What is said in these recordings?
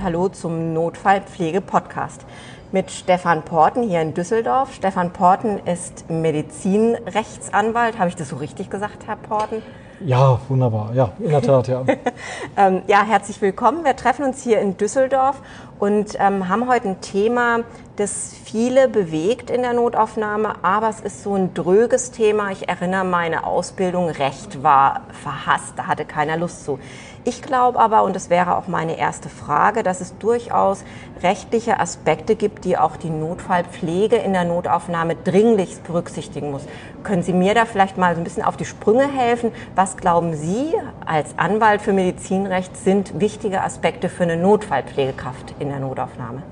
Und Hallo zum Notfallpflege-Podcast mit Stefan Porten hier in Düsseldorf. Stefan Porten ist Medizinrechtsanwalt. Habe ich das so richtig gesagt, Herr Porten? Ja, wunderbar. Ja, in der Tat, ja. ähm, ja, herzlich willkommen. Wir treffen uns hier in Düsseldorf und ähm, haben heute ein Thema, das viele bewegt in der Notaufnahme, aber es ist so ein dröges Thema. Ich erinnere, meine Ausbildung Recht war verhasst, da hatte keiner Lust zu. Ich glaube aber, und das wäre auch meine erste Frage, dass es durchaus rechtliche Aspekte gibt, die auch die Notfallpflege in der Notaufnahme dringlichst berücksichtigen muss. Können Sie mir da vielleicht mal so ein bisschen auf die Sprünge helfen? Was glauben Sie als Anwalt für Medizinrecht sind wichtige Aspekte für eine Notfallpflegekraft in der Notaufnahme?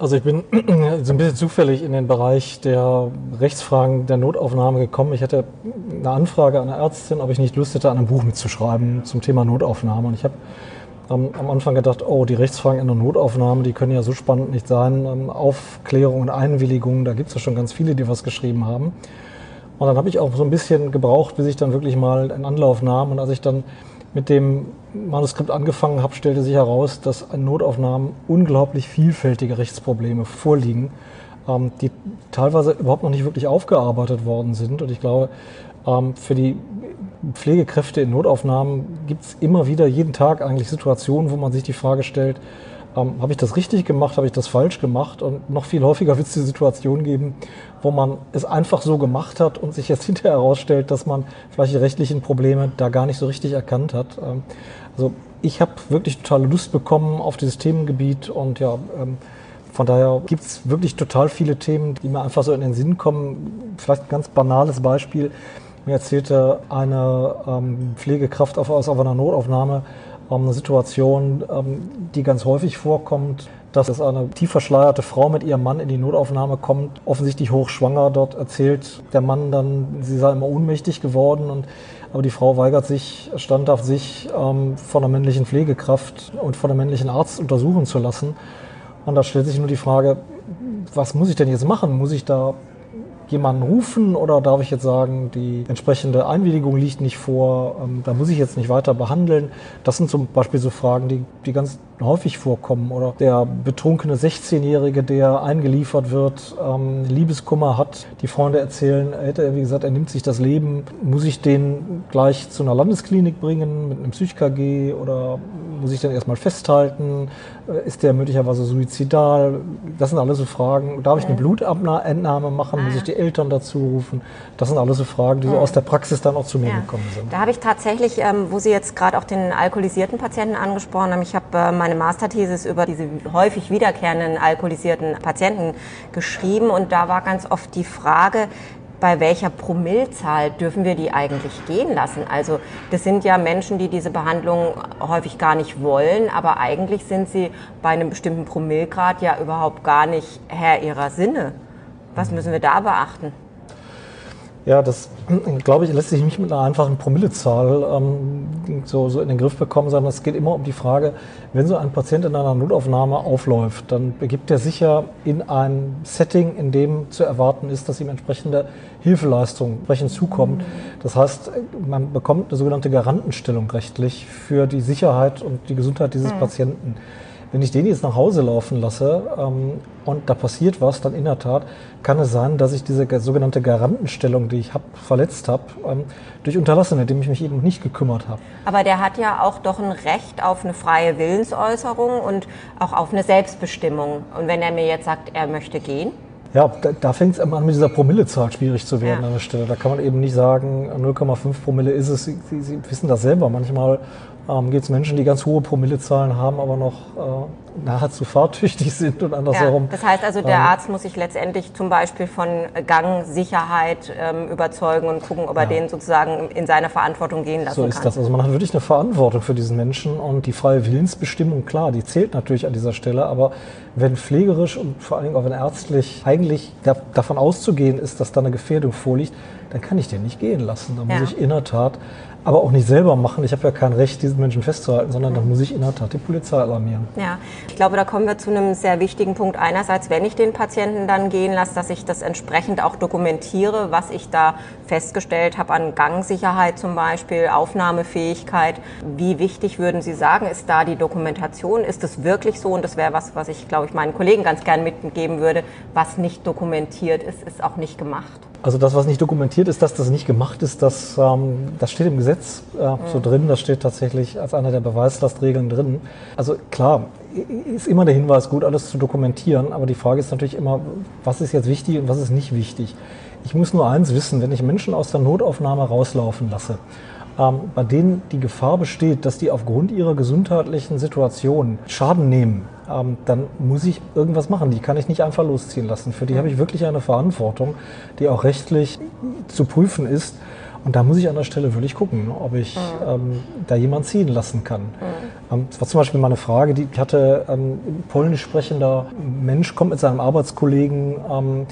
Also ich bin so ein bisschen zufällig in den Bereich der Rechtsfragen der Notaufnahme gekommen. Ich hatte eine Anfrage an eine Ärztin, ob ich nicht Lust hätte, an einem Buch mitzuschreiben zum Thema Notaufnahme. Und ich habe am, am Anfang gedacht, oh, die Rechtsfragen in der Notaufnahme, die können ja so spannend nicht sein. Ähm, Aufklärung und Einwilligung, da gibt es ja schon ganz viele, die was geschrieben haben. Und dann habe ich auch so ein bisschen gebraucht, bis ich dann wirklich mal einen Anlauf nahm. Und als ich dann mit dem Manuskript angefangen habe, stellte sich heraus, dass in Notaufnahmen unglaublich vielfältige Rechtsprobleme vorliegen, ähm, die teilweise überhaupt noch nicht wirklich aufgearbeitet worden sind. Und ich glaube, ähm, für die Pflegekräfte in Notaufnahmen gibt es immer wieder jeden Tag eigentlich Situationen, wo man sich die Frage stellt, ähm, habe ich das richtig gemacht, habe ich das falsch gemacht? Und noch viel häufiger wird es die Situation geben, wo man es einfach so gemacht hat und sich jetzt hinterher herausstellt, dass man vielleicht die rechtlichen Probleme da gar nicht so richtig erkannt hat. Ähm, also ich habe wirklich totale Lust bekommen auf dieses Themengebiet und ja, ähm, von daher gibt es wirklich total viele Themen, die mir einfach so in den Sinn kommen. Vielleicht ein ganz banales Beispiel. Mir erzählte eine ähm, Pflegekraft auf, aus einer Notaufnahme eine Situation, ähm, die ganz häufig vorkommt, dass eine tief verschleierte Frau mit ihrem Mann in die Notaufnahme kommt, offensichtlich hochschwanger. Dort erzählt der Mann dann, sie sei immer ohnmächtig geworden und aber die Frau weigert sich standhaft, sich ähm, von der männlichen Pflegekraft und von der männlichen Arzt untersuchen zu lassen. Und da stellt sich nur die Frage, was muss ich denn jetzt machen? Muss ich da jemanden rufen oder darf ich jetzt sagen, die entsprechende Einwilligung liegt nicht vor, ähm, da muss ich jetzt nicht weiter behandeln? Das sind zum Beispiel so Fragen, die, die ganz häufig vorkommen. Oder der betrunkene 16-Jährige, der eingeliefert wird, ähm, Liebeskummer hat, die Freunde erzählen, er hätte, wie gesagt, er nimmt sich das Leben. Muss ich den gleich zu einer Landesklinik bringen mit einem Psych-KG oder muss ich den erstmal festhalten? Äh, ist der möglicherweise suizidal? Das sind alles so Fragen. Darf ich eine Blutentnahme machen? Muss ich die Eltern dazu rufen? Das sind alles so Fragen, die so aus der Praxis dann auch zu mir ja. gekommen sind. Da habe ich tatsächlich, ähm, wo Sie jetzt gerade auch den alkoholisierten Patienten angesprochen haben, ich habe äh, meine Masterthesis über diese häufig wiederkehrenden alkoholisierten Patienten geschrieben und da war ganz oft die Frage, bei welcher Promillzahl dürfen wir die eigentlich gehen lassen? Also das sind ja Menschen, die diese Behandlung häufig gar nicht wollen, aber eigentlich sind sie bei einem bestimmten Promillgrad ja überhaupt gar nicht Herr ihrer Sinne. Was müssen wir da beachten? Ja, das glaube ich, lässt sich nicht mit einer einfachen Promillezahl ähm, so, so in den Griff bekommen, sondern es geht immer um die Frage, wenn so ein Patient in einer Notaufnahme aufläuft, dann begibt er sich ja in ein Setting, in dem zu erwarten ist, dass ihm entsprechende Hilfeleistung entsprechend zukommt. Das heißt, man bekommt eine sogenannte Garantenstellung rechtlich für die Sicherheit und die Gesundheit dieses mhm. Patienten. Wenn ich den jetzt nach Hause laufen lasse ähm, und da passiert was, dann in der Tat kann es sein, dass ich diese sogenannte Garantenstellung, die ich habe, verletzt habe, ähm, durch Unterlassen, indem ich mich eben nicht gekümmert habe. Aber der hat ja auch doch ein Recht auf eine freie Willensäußerung und auch auf eine Selbstbestimmung. Und wenn er mir jetzt sagt, er möchte gehen? Ja, da, da fängt es an mit dieser Promillezahl schwierig zu werden ja. an der Stelle. Da kann man eben nicht sagen, 0,5 Promille ist es. Sie, Sie, wissen das selber. Manchmal ähm, gibt es Menschen, die ganz hohe Promillezahlen haben, aber noch äh, nahezu fahrtüchtig sind und andersherum. Ja, das heißt also, der ähm, Arzt muss sich letztendlich zum Beispiel von Gangsicherheit ähm, überzeugen und gucken, ob er ja. den sozusagen in seine Verantwortung gehen lassen kann. So ist kann. das. Also man hat wirklich eine Verantwortung für diesen Menschen und die freie Willensbestimmung, klar, die zählt natürlich an dieser Stelle, aber wenn pflegerisch und vor allen Dingen auch wenn ärztlich eigentlich da, davon auszugehen ist, dass da eine Gefährdung vorliegt, dann kann ich den nicht gehen lassen. Da muss ja. ich in der Tat aber auch nicht selber machen. Ich habe ja kein Recht, diesen Menschen festzuhalten, sondern dann muss ich in der Tat die Polizei alarmieren. Ja, ich glaube, da kommen wir zu einem sehr wichtigen Punkt. Einerseits, wenn ich den Patienten dann gehen lasse, dass ich das entsprechend auch dokumentiere, was ich da festgestellt habe an Gangsicherheit zum Beispiel, Aufnahmefähigkeit. Wie wichtig würden Sie sagen, ist da die Dokumentation? Ist es wirklich so? Und das wäre was, was ich, glaube ich, meinen Kollegen ganz gern mitgeben würde. Was nicht dokumentiert ist, ist auch nicht gemacht. Also das, was nicht dokumentiert ist, dass das nicht gemacht ist, das, ähm, das steht im Gesetz äh, mhm. so drin. Das steht tatsächlich als eine der Beweislastregeln drin. Also klar, ist immer der Hinweis, gut alles zu dokumentieren. Aber die Frage ist natürlich immer, was ist jetzt wichtig und was ist nicht wichtig. Ich muss nur eins wissen, wenn ich Menschen aus der Notaufnahme rauslaufen lasse, ähm, bei denen die Gefahr besteht, dass die aufgrund ihrer gesundheitlichen Situation Schaden nehmen, ähm, dann muss ich irgendwas machen. Die kann ich nicht einfach losziehen lassen. Für die habe ich wirklich eine Verantwortung, die auch rechtlich zu prüfen ist. Und da muss ich an der Stelle wirklich gucken, ob ich mhm. ähm, da jemand ziehen lassen kann. Mhm. Ähm, das war zum Beispiel mal eine Frage, die ich hatte, ähm, ein polnisch sprechender Mensch kommt mit seinem Arbeitskollegen ähm,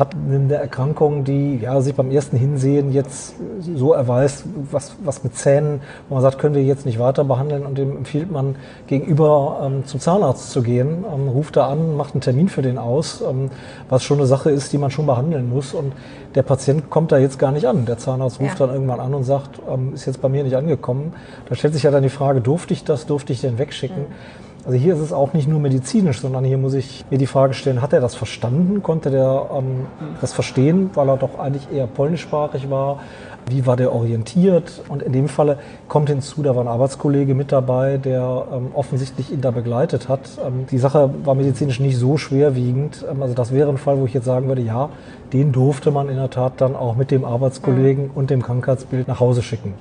hat eine Erkrankung, die ja, sich beim ersten Hinsehen jetzt so erweist, was, was mit Zähnen, wo man sagt, können wir jetzt nicht weiter behandeln und dem empfiehlt man gegenüber ähm, zum Zahnarzt zu gehen, ähm, ruft da an, macht einen Termin für den aus, ähm, was schon eine Sache ist, die man schon behandeln muss und der Patient kommt da jetzt gar nicht an. Der Zahnarzt ruft ja. dann irgendwann an und sagt, ähm, ist jetzt bei mir nicht angekommen. Da stellt sich ja dann die Frage, durfte ich das, durfte ich den wegschicken? Mhm. Also hier ist es auch nicht nur medizinisch, sondern hier muss ich mir die Frage stellen, hat er das verstanden? Konnte der ähm, das verstehen, weil er doch eigentlich eher polnischsprachig war? Wie war der orientiert? Und in dem Falle kommt hinzu, da war ein Arbeitskollege mit dabei, der ähm, offensichtlich ihn da begleitet hat. Ähm, die Sache war medizinisch nicht so schwerwiegend. Ähm, also das wäre ein Fall, wo ich jetzt sagen würde, ja, den durfte man in der Tat dann auch mit dem Arbeitskollegen und dem Krankheitsbild nach Hause schicken.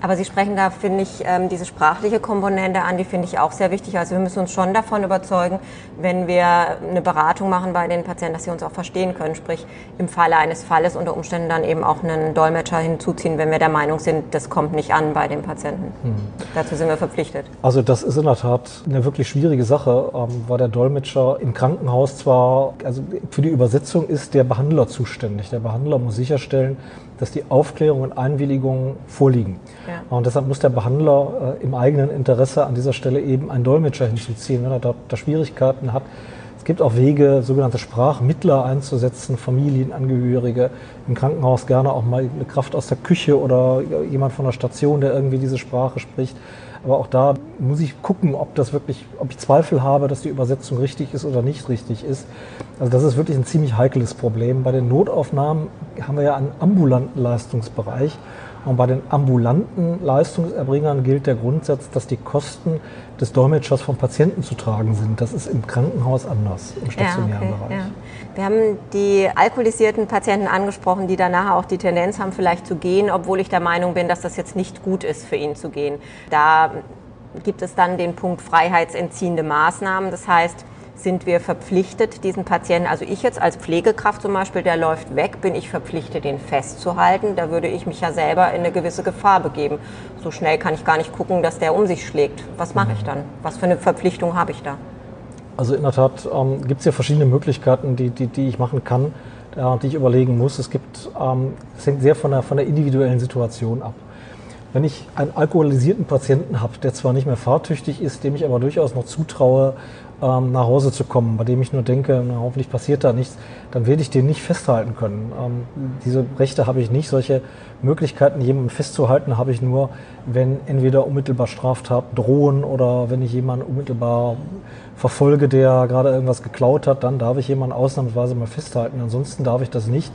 Aber Sie sprechen da, finde ich, ähm, diese sprachliche Komponente an, die finde ich auch sehr wichtig. Also wir müssen uns schon davon überzeugen, wenn wir eine Beratung machen bei den Patienten, dass sie uns auch verstehen können. Sprich, im Falle eines Falles unter Umständen dann eben auch einen Dolmetscher hinzuziehen, wenn wir der Meinung sind, das kommt nicht an bei den Patienten. Hm. Dazu sind wir verpflichtet. Also das ist in der Tat eine wirklich schwierige Sache, ähm, weil der Dolmetscher im Krankenhaus zwar, also für die Übersetzung ist der Behandler zuständig. Der Behandler muss sicherstellen, dass die Aufklärung und Einwilligung vorliegen. Ja. Und deshalb muss der Behandler äh, im eigenen Interesse an dieser Stelle eben einen Dolmetscher hinzuziehen, wenn er da, da Schwierigkeiten hat. Es gibt auch Wege, sogenannte Sprachmittler einzusetzen, Familienangehörige, im Krankenhaus gerne auch mal eine Kraft aus der Küche oder jemand von der Station, der irgendwie diese Sprache spricht. Aber auch da muss ich gucken, ob das wirklich, ob ich Zweifel habe, dass die Übersetzung richtig ist oder nicht richtig ist. Also das ist wirklich ein ziemlich heikles Problem. Bei den Notaufnahmen haben wir ja einen ambulanten Leistungsbereich. Und bei den ambulanten Leistungserbringern gilt der Grundsatz, dass die Kosten des Dolmetschers vom Patienten zu tragen sind. Das ist im Krankenhaus anders, im stationären ja, okay, Bereich. Ja. Wir haben die alkoholisierten Patienten angesprochen, die danach auch die Tendenz haben, vielleicht zu gehen, obwohl ich der Meinung bin, dass das jetzt nicht gut ist für ihn zu gehen. Da gibt es dann den Punkt freiheitsentziehende Maßnahmen. Das heißt, sind wir verpflichtet, diesen Patienten, also ich jetzt als Pflegekraft zum Beispiel, der läuft weg, bin ich verpflichtet, den festzuhalten. Da würde ich mich ja selber in eine gewisse Gefahr begeben. So schnell kann ich gar nicht gucken, dass der um sich schlägt. Was mache ich dann? Was für eine Verpflichtung habe ich da? Also in der Tat ähm, gibt es ja verschiedene Möglichkeiten, die, die, die ich machen kann, äh, die ich überlegen muss. Es gibt, ähm, es hängt sehr von der, von der individuellen Situation ab. Wenn ich einen alkoholisierten Patienten habe, der zwar nicht mehr fahrtüchtig ist, dem ich aber durchaus noch zutraue, ähm, nach Hause zu kommen, bei dem ich nur denke, na, hoffentlich passiert da nichts, dann werde ich den nicht festhalten können. Ähm, diese Rechte habe ich nicht. Solche Möglichkeiten, jemanden festzuhalten, habe ich nur, wenn entweder unmittelbar Straftaten drohen oder wenn ich jemanden unmittelbar verfolge, der gerade irgendwas geklaut hat, dann darf ich jemanden ausnahmsweise mal festhalten. Ansonsten darf ich das nicht.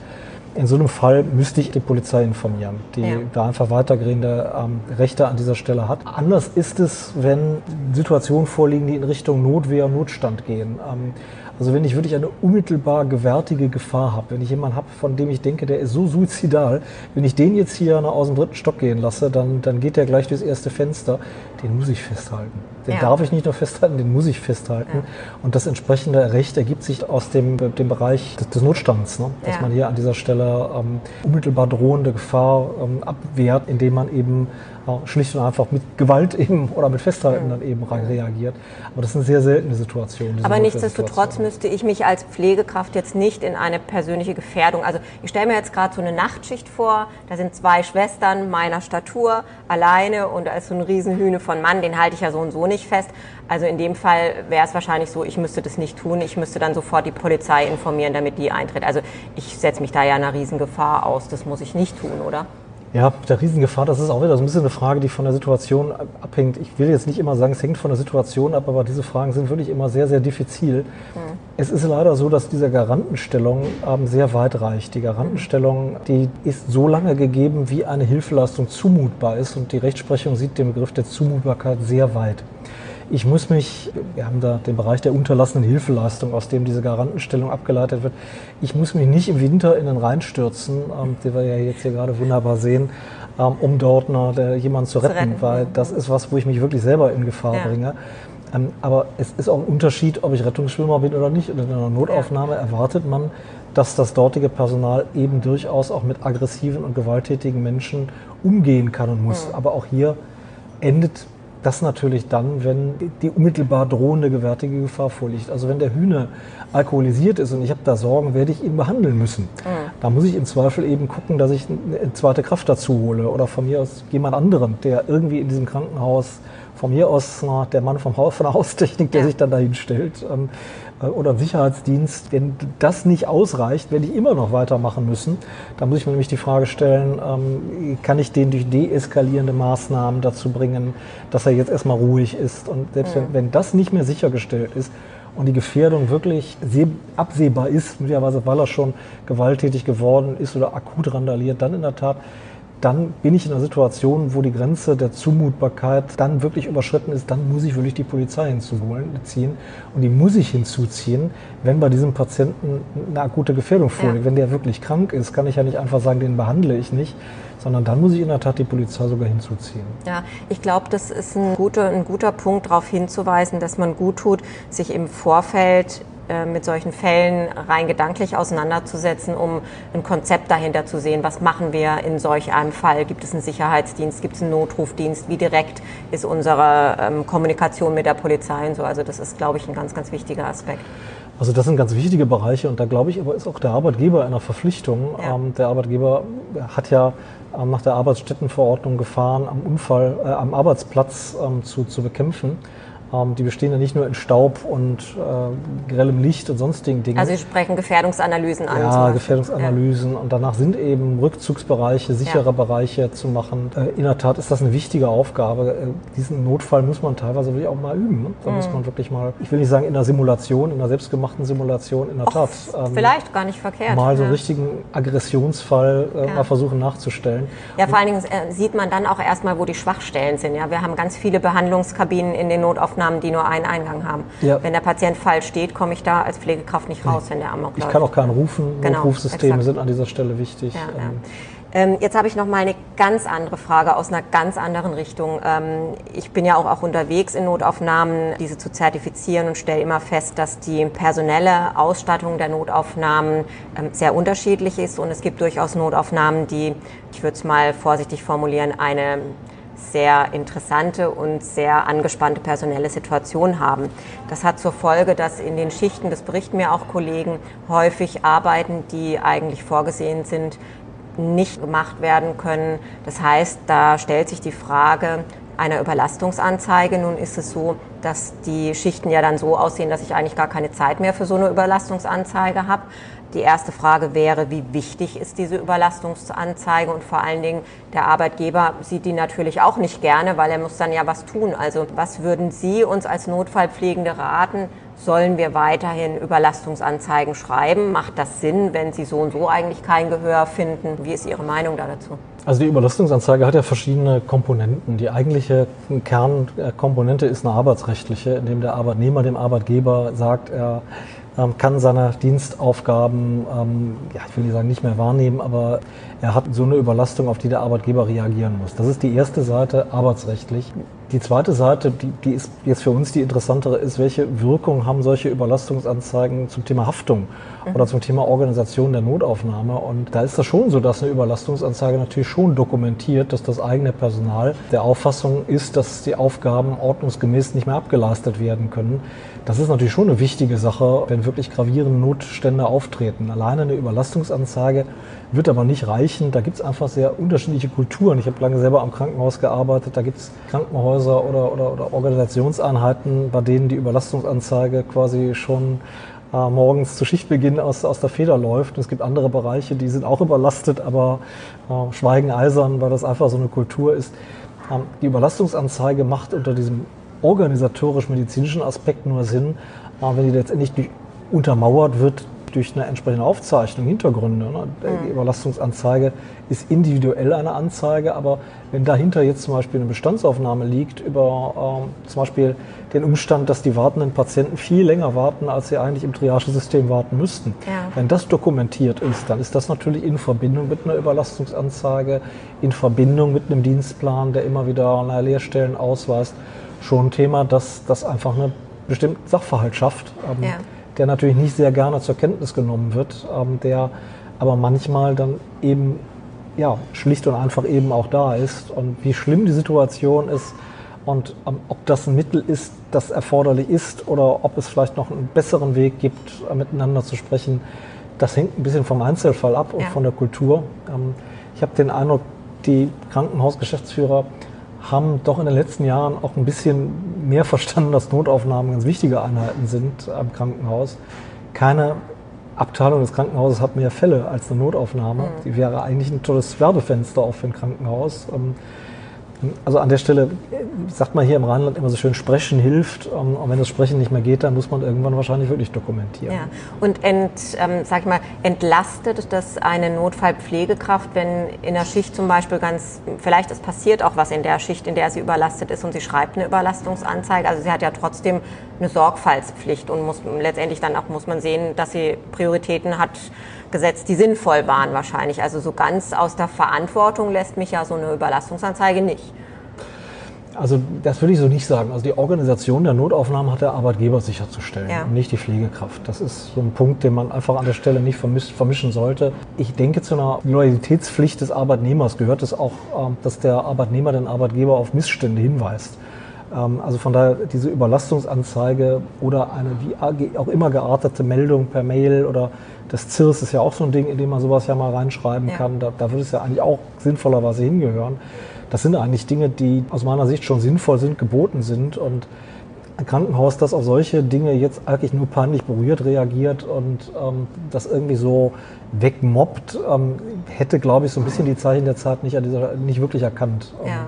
In so einem Fall müsste ich die Polizei informieren, die ja. da einfach weitergehende ähm, Rechte an dieser Stelle hat. Anders ist es, wenn Situationen vorliegen, die in Richtung Notwehr und Notstand gehen. Ähm, also wenn ich wirklich eine unmittelbar gewärtige Gefahr habe, wenn ich jemanden habe, von dem ich denke, der ist so suizidal, wenn ich den jetzt hier aus dem dritten Stock gehen lasse, dann, dann geht der gleich durchs erste Fenster, den muss ich festhalten. Den ja. darf ich nicht nur festhalten, den muss ich festhalten. Ja. Und das entsprechende Recht ergibt sich aus dem, dem Bereich des, des Notstands, ne? dass ja. man hier an dieser Stelle ähm, unmittelbar drohende Gefahr ähm, abwehrt, indem man eben schlicht und einfach mit Gewalt eben oder mit Festhalten dann eben reagiert. Aber das ist eine sehr seltene Situation. Aber nichtsdestotrotz müsste ich mich als Pflegekraft jetzt nicht in eine persönliche Gefährdung, also ich stelle mir jetzt gerade so eine Nachtschicht vor, da sind zwei Schwestern meiner Statur alleine und da ist so ein Riesenhühne von Mann, den halte ich ja so und so nicht fest. Also in dem Fall wäre es wahrscheinlich so, ich müsste das nicht tun, ich müsste dann sofort die Polizei informieren, damit die eintritt. Also ich setze mich da ja einer Riesengefahr aus, das muss ich nicht tun, oder? Ja, der Riesengefahr, das ist auch wieder so ein bisschen eine Frage, die von der Situation abhängt. Ich will jetzt nicht immer sagen, es hängt von der Situation ab, aber diese Fragen sind wirklich immer sehr, sehr diffizil. Mhm. Es ist leider so, dass diese Garantenstellung ähm, sehr weit reicht. Die Garantenstellung, die ist so lange gegeben, wie eine Hilfeleistung zumutbar ist und die Rechtsprechung sieht den Begriff der Zumutbarkeit sehr weit. Ich muss mich, wir haben da den Bereich der unterlassenen Hilfeleistung, aus dem diese Garantenstellung abgeleitet wird. Ich muss mich nicht im Winter in den Rhein stürzen, ähm, den wir ja jetzt hier gerade wunderbar sehen, ähm, um dort noch, der, jemanden zu retten, zu retten, weil das ist was, wo ich mich wirklich selber in Gefahr ja. bringe. Ähm, aber es ist auch ein Unterschied, ob ich Rettungsschwimmer bin oder nicht. Und in einer Notaufnahme erwartet man, dass das dortige Personal eben durchaus auch mit aggressiven und gewalttätigen Menschen umgehen kann und muss. Mhm. Aber auch hier endet das natürlich dann, wenn die unmittelbar drohende gewärtige Gefahr vorliegt. Also wenn der Hühner alkoholisiert ist und ich habe da Sorgen, werde ich ihn behandeln müssen. Mhm. Da muss ich im Zweifel eben gucken, dass ich eine zweite Kraft dazu hole oder von mir aus jemand anderen, der irgendwie in diesem Krankenhaus von mir aus na, der Mann vom Haus, von der Haustechnik, der ja. sich dann dahin stellt, ähm, äh, oder Sicherheitsdienst, wenn das nicht ausreicht, werde ich immer noch weitermachen müssen. Da muss ich mir nämlich die Frage stellen, ähm, kann ich den durch deeskalierende Maßnahmen dazu bringen, dass er jetzt erstmal ruhig ist. Und selbst wenn, wenn das nicht mehr sichergestellt ist, und die Gefährdung wirklich absehbar ist, möglicherweise weil er schon gewalttätig geworden ist oder akut randaliert, dann in der Tat dann bin ich in einer Situation, wo die Grenze der Zumutbarkeit dann wirklich überschritten ist, dann muss ich wirklich die Polizei hinzuziehen. Und die muss ich hinzuziehen, wenn bei diesem Patienten eine akute Gefährdung vorliegt. Ja. Wenn der wirklich krank ist, kann ich ja nicht einfach sagen, den behandle ich nicht, sondern dann muss ich in der Tat die Polizei sogar hinzuziehen. Ja, ich glaube, das ist ein guter, ein guter Punkt, darauf hinzuweisen, dass man gut tut, sich im Vorfeld äh, mit solchen Fällen rein gedanklich auseinanderzusetzen, um ein Konzept dahinter zu sehen. Was machen wir in solch einem Fall? Gibt es einen Sicherheitsdienst? Gibt es einen Notrufdienst? Wie direkt ist unsere ähm, Kommunikation mit der Polizei und so? Also das ist, glaube ich, ein ganz, ganz wichtiger Aspekt. Also das sind ganz wichtige Bereiche und da glaube ich aber ist auch der Arbeitgeber einer Verpflichtung. Ja. Ähm, der Arbeitgeber hat ja ähm, nach der Arbeitsstättenverordnung Gefahren am Unfall, äh, am Arbeitsplatz ähm, zu, zu bekämpfen. Ähm, die bestehen ja nicht nur in Staub und äh, grellem Licht und sonstigen Dingen. Also Sie sprechen Gefährdungsanalysen an. Ja, Gefährdungsanalysen. Ja. Und danach sind eben Rückzugsbereiche, sichere ja. Bereiche zu machen. Äh, in der Tat ist das eine wichtige Aufgabe. Äh, diesen Notfall muss man teilweise wirklich auch mal üben. Ne? Da mhm. muss man wirklich mal, ich will nicht sagen in einer Simulation, in einer selbstgemachten Simulation, in der Och, Tat. Ähm, vielleicht gar nicht verkehrt. Mal so einen richtigen Aggressionsfall äh, mal versuchen nachzustellen. Ja, vor allen Dingen äh, sieht man dann auch erstmal, wo die Schwachstellen sind. Ja, wir haben ganz viele Behandlungskabinen in den Notaufnahmen Aufnahmen, die nur einen Eingang haben. Ja. Wenn der Patient falsch steht, komme ich da als Pflegekraft nicht raus, wenn der Amok läuft. Ich kann auch keinen rufen. Genau, Notrufsysteme exakt. sind an dieser Stelle wichtig. Ja, ja. Ähm, jetzt habe ich noch mal eine ganz andere Frage aus einer ganz anderen Richtung. Ähm, ich bin ja auch, auch unterwegs in Notaufnahmen, diese zu zertifizieren und stelle immer fest, dass die personelle Ausstattung der Notaufnahmen ähm, sehr unterschiedlich ist und es gibt durchaus Notaufnahmen, die, ich würde es mal vorsichtig formulieren, eine sehr interessante und sehr angespannte personelle Situation haben. Das hat zur Folge, dass in den Schichten, das berichten mir auch Kollegen, häufig Arbeiten, die eigentlich vorgesehen sind, nicht gemacht werden können. Das heißt, da stellt sich die Frage einer Überlastungsanzeige. Nun ist es so, dass die Schichten ja dann so aussehen, dass ich eigentlich gar keine Zeit mehr für so eine Überlastungsanzeige habe. Die erste Frage wäre, wie wichtig ist diese Überlastungsanzeige und vor allen Dingen der Arbeitgeber sieht die natürlich auch nicht gerne, weil er muss dann ja was tun. Also was würden Sie uns als Notfallpflegende raten? Sollen wir weiterhin Überlastungsanzeigen schreiben? Macht das Sinn, wenn Sie so und so eigentlich kein Gehör finden? Wie ist Ihre Meinung da dazu? Also die Überlastungsanzeige hat ja verschiedene Komponenten. Die eigentliche Kernkomponente ist eine arbeitsrechtliche, in dem der Arbeitnehmer dem Arbeitgeber sagt, er ähm, kann seine Dienstaufgaben, ähm, ja, ich will nicht sagen, nicht mehr wahrnehmen, aber er hat so eine Überlastung, auf die der Arbeitgeber reagieren muss. Das ist die erste Seite arbeitsrechtlich. Die zweite Seite, die, die ist jetzt für uns die interessantere, ist, welche Wirkung haben solche Überlastungsanzeigen zum Thema Haftung mhm. oder zum Thema Organisation der Notaufnahme. Und da ist das schon so, dass eine Überlastungsanzeige natürlich schon dokumentiert, dass das eigene Personal der Auffassung ist, dass die Aufgaben ordnungsgemäß nicht mehr abgeleistet werden können. Das ist natürlich schon eine wichtige Sache, wenn wirklich gravierende Notstände auftreten. Alleine eine Überlastungsanzeige wird aber nicht reichen. Da gibt es einfach sehr unterschiedliche Kulturen. Ich habe lange selber am Krankenhaus gearbeitet. Da gibt es Krankenhäuser oder, oder, oder, Organisationseinheiten, bei denen die Überlastungsanzeige quasi schon äh, morgens zu Schichtbeginn aus, aus der Feder läuft. Und es gibt andere Bereiche, die sind auch überlastet, aber äh, schweigen eisern, weil das einfach so eine Kultur ist. Ähm, die Überlastungsanzeige macht unter diesem organisatorisch-medizinischen Aspekt nur Sinn, äh, wenn die letztendlich untermauert wird durch eine entsprechende Aufzeichnung, Hintergründe. Ne? Die. Überlastungsanzeige ist individuell eine Anzeige, aber wenn dahinter jetzt zum Beispiel eine Bestandsaufnahme liegt über ähm, zum Beispiel den Umstand, dass die wartenden Patienten viel länger warten, als sie eigentlich im Triagesystem warten müssten, ja. wenn das dokumentiert ist, dann ist das natürlich in Verbindung mit einer Überlastungsanzeige, in Verbindung mit einem Dienstplan, der immer wieder Lehrstellen ausweist, schon ein Thema, das, das einfach eine bestimmte Sachverhalt schafft. Ähm, ja der natürlich nicht sehr gerne zur Kenntnis genommen wird, ähm, der aber manchmal dann eben ja, schlicht und einfach eben auch da ist und wie schlimm die Situation ist und ähm, ob das ein Mittel ist, das erforderlich ist oder ob es vielleicht noch einen besseren Weg gibt, äh, miteinander zu sprechen, das hängt ein bisschen vom Einzelfall ab und ja. von der Kultur. Ähm, ich habe den Eindruck, die Krankenhausgeschäftsführer haben doch in den letzten Jahren auch ein bisschen mehr verstanden, dass Notaufnahmen ganz wichtige Einheiten sind am Krankenhaus. Keine Abteilung des Krankenhauses hat mehr Fälle als eine Notaufnahme. Mhm. Die wäre eigentlich ein tolles Werbefenster auch für ein Krankenhaus. Also an der Stelle sagt man hier im Rheinland immer so schön, Sprechen hilft. Ähm, und wenn das Sprechen nicht mehr geht, dann muss man irgendwann wahrscheinlich wirklich dokumentieren. Ja. Und ent, ähm, sag ich mal, entlastet das eine Notfallpflegekraft, wenn in der Schicht zum Beispiel ganz, vielleicht es passiert auch was in der Schicht, in der sie überlastet ist und sie schreibt eine Überlastungsanzeige. Also sie hat ja trotzdem eine Sorgfaltspflicht und muss letztendlich dann auch muss man sehen, dass sie Prioritäten hat gesetzt, die sinnvoll waren wahrscheinlich. Also so ganz aus der Verantwortung lässt mich ja so eine Überlastungsanzeige nicht. Also das würde ich so nicht sagen. Also die Organisation der Notaufnahmen hat der Arbeitgeber sicherzustellen ja. und nicht die Pflegekraft. Das ist so ein Punkt, den man einfach an der Stelle nicht vermischen sollte. Ich denke, zu einer Loyalitätspflicht des Arbeitnehmers gehört es auch, ähm, dass der Arbeitnehmer den Arbeitgeber auf Missstände hinweist. Ähm, also von daher diese Überlastungsanzeige oder eine wie auch immer geartete Meldung per Mail oder das CIRS ist ja auch so ein Ding, in dem man sowas ja mal reinschreiben ja. kann. Da, da würde es ja eigentlich auch sinnvollerweise hingehören. Das sind eigentlich Dinge, die aus meiner Sicht schon sinnvoll sind, geboten sind und ein Krankenhaus, das auf solche Dinge jetzt eigentlich nur peinlich berührt reagiert und ähm, das irgendwie so wegmobbt, ähm, hätte, glaube ich, so ein bisschen die Zeichen der Zeit nicht, nicht wirklich erkannt. Ja, ja.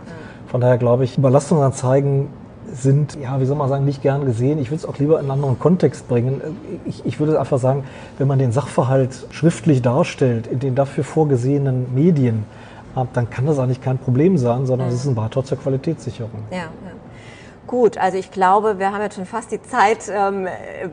Von daher glaube ich, Überlastungsanzeigen sind, ja, wie soll man sagen, nicht gern gesehen. Ich würde es auch lieber in einen anderen Kontext bringen. Ich, ich würde einfach sagen, wenn man den Sachverhalt schriftlich darstellt, in den dafür vorgesehenen Medien, dann kann das eigentlich kein Problem sein, sondern es ist ein Beitrag zur Qualitätssicherung. Ja, ja. Gut, also ich glaube, wir haben jetzt schon fast die Zeit ähm,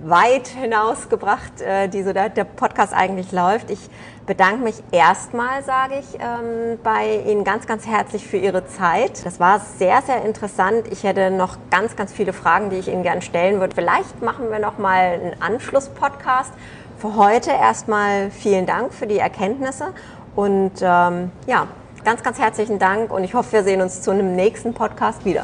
weit hinausgebracht, äh, die so der, der, Podcast eigentlich läuft. Ich bedanke mich erstmal, sage ich, ähm, bei Ihnen ganz, ganz herzlich für Ihre Zeit. Das war sehr, sehr interessant. Ich hätte noch ganz, ganz viele Fragen, die ich Ihnen gerne stellen würde. Vielleicht machen wir noch mal einen Anschluss-Podcast. Für heute erstmal vielen Dank für die Erkenntnisse und ähm, ja, ganz, ganz herzlichen Dank und ich hoffe, wir sehen uns zu einem nächsten Podcast wieder.